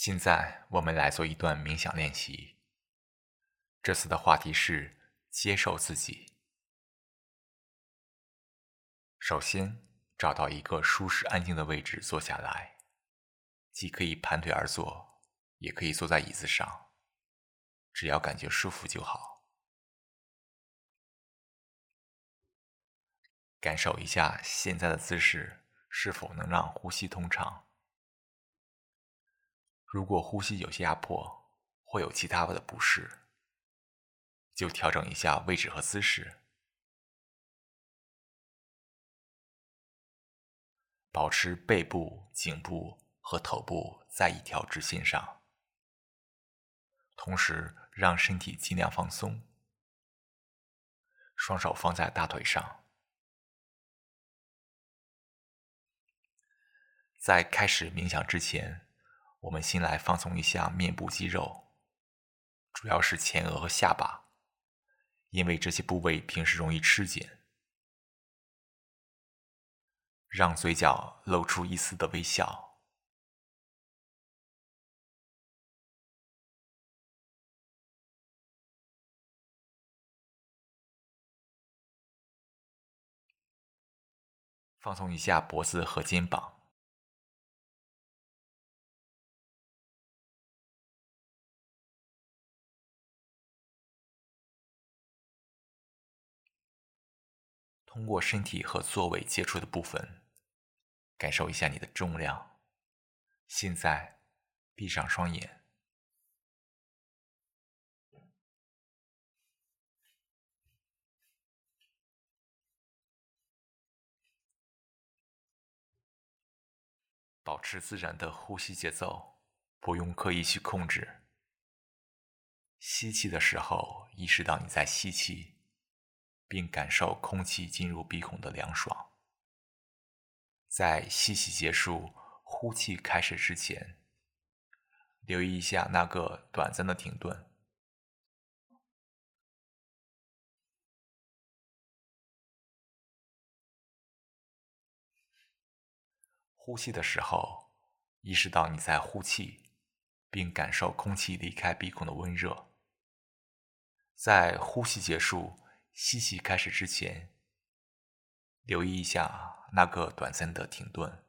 现在我们来做一段冥想练习。这次的话题是接受自己。首先，找到一个舒适安静的位置坐下来，既可以盘腿而坐，也可以坐在椅子上，只要感觉舒服就好。感受一下现在的姿势是否能让呼吸通畅。如果呼吸有些压迫，或有其他的不适，就调整一下位置和姿势，保持背部、颈部和头部在一条直线上，同时让身体尽量放松，双手放在大腿上。在开始冥想之前。我们先来放松一下面部肌肉，主要是前额和下巴，因为这些部位平时容易吃紧。让嘴角露出一丝的微笑，放松一下脖子和肩膀。通过身体和座位接触的部分，感受一下你的重量。现在，闭上双眼，保持自然的呼吸节奏，不用刻意去控制。吸气的时候，意识到你在吸气。并感受空气进入鼻孔的凉爽。在吸气结束、呼气开始之前，留意一下那个短暂的停顿。呼气的时候，意识到你在呼气，并感受空气离开鼻孔的温热。在呼吸结束。吸气开始之前，留意一下那个短暂的停顿。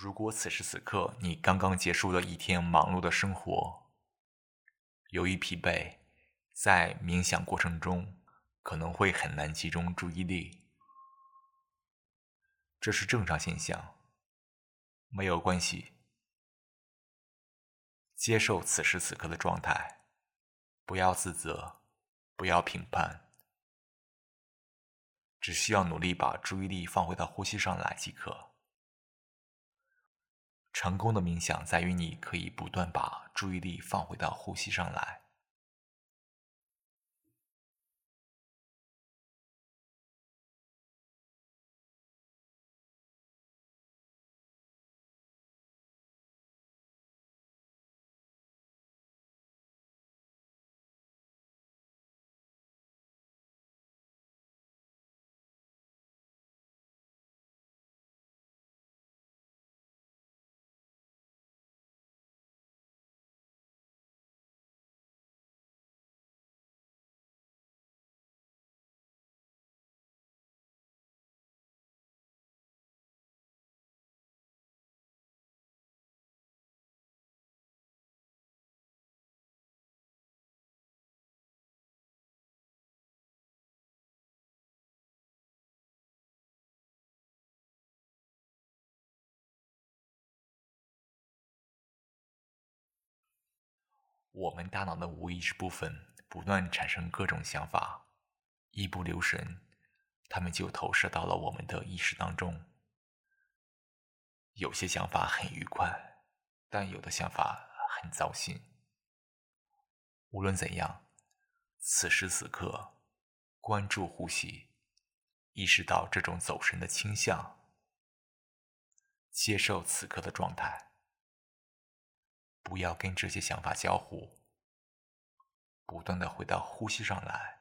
如果此时此刻你刚刚结束了一天忙碌的生活，由于疲惫，在冥想过程中可能会很难集中注意力，这是正常现象，没有关系。接受此时此刻的状态，不要自责，不要评判，只需要努力把注意力放回到呼吸上来即可。成功的冥想在于你可以不断把注意力放回到呼吸上来。我们大脑的无意识部分不断产生各种想法，一不留神，他们就投射到了我们的意识当中。有些想法很愉快，但有的想法很糟心。无论怎样，此时此刻，关注呼吸，意识到这种走神的倾向，接受此刻的状态。不要跟这些想法交互，不断的回到呼吸上来，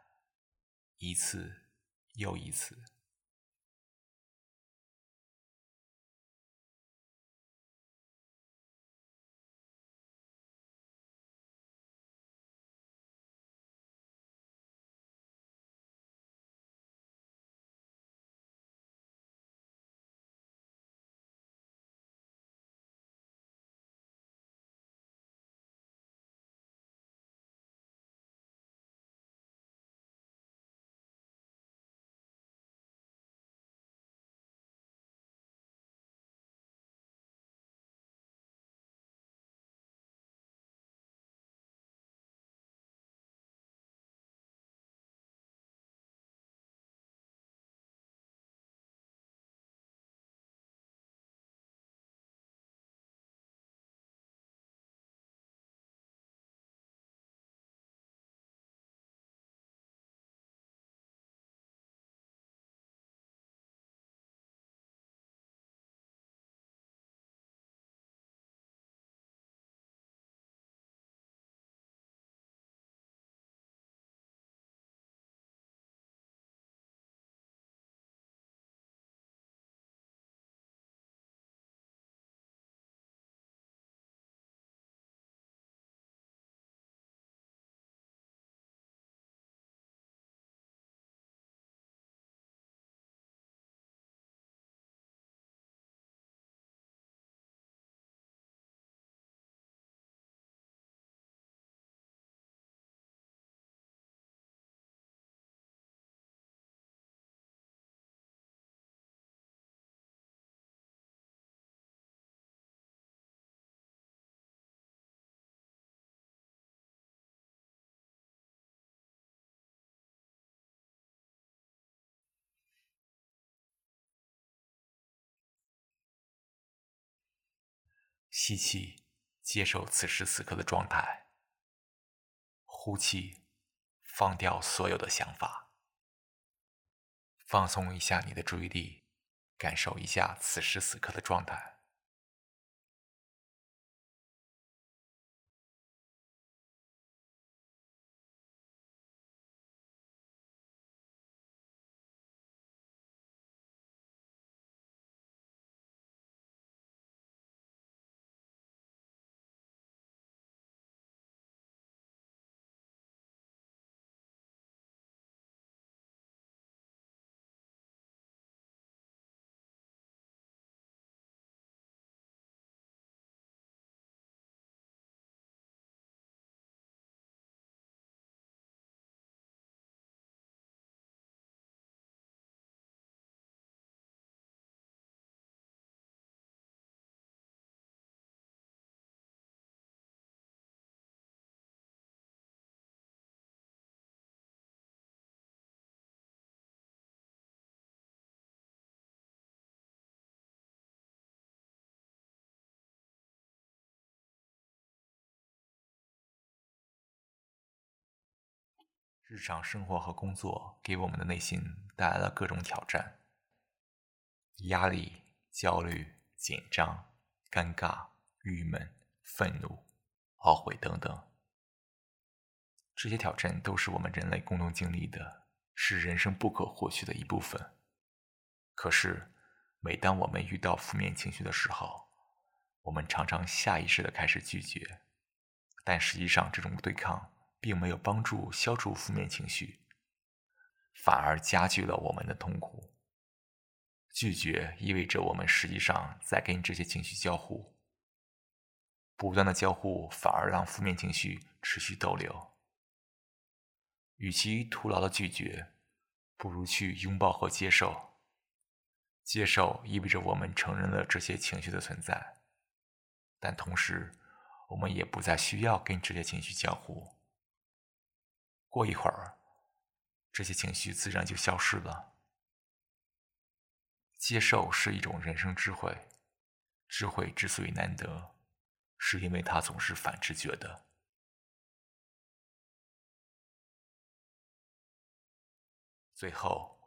一次又一次。吸气，接受此时此刻的状态；呼气，放掉所有的想法，放松一下你的注意力，感受一下此时此刻的状态。日常生活和工作给我们的内心带来了各种挑战、压力、焦虑、紧张、尴尬、郁闷、愤怒、懊悔等等。这些挑战都是我们人类共同经历的，是人生不可或缺的一部分。可是，每当我们遇到负面情绪的时候，我们常常下意识的开始拒绝，但实际上这种对抗。并没有帮助消除负面情绪，反而加剧了我们的痛苦。拒绝意味着我们实际上在跟这些情绪交互，不断的交互反而让负面情绪持续逗留。与其徒劳的拒绝，不如去拥抱和接受。接受意味着我们承认了这些情绪的存在，但同时，我们也不再需要跟这些情绪交互。过一会儿，这些情绪自然就消失了。接受是一种人生智慧，智慧之所以难得，是因为它总是反直觉的。最后，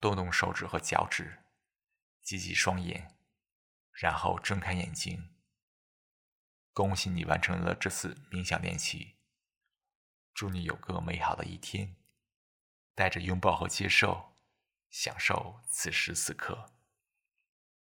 动动手指和脚趾，挤挤双眼，然后睁开眼睛。恭喜你完成了这次冥想练习。祝你有个美好的一天，带着拥抱和接受，享受此时此刻。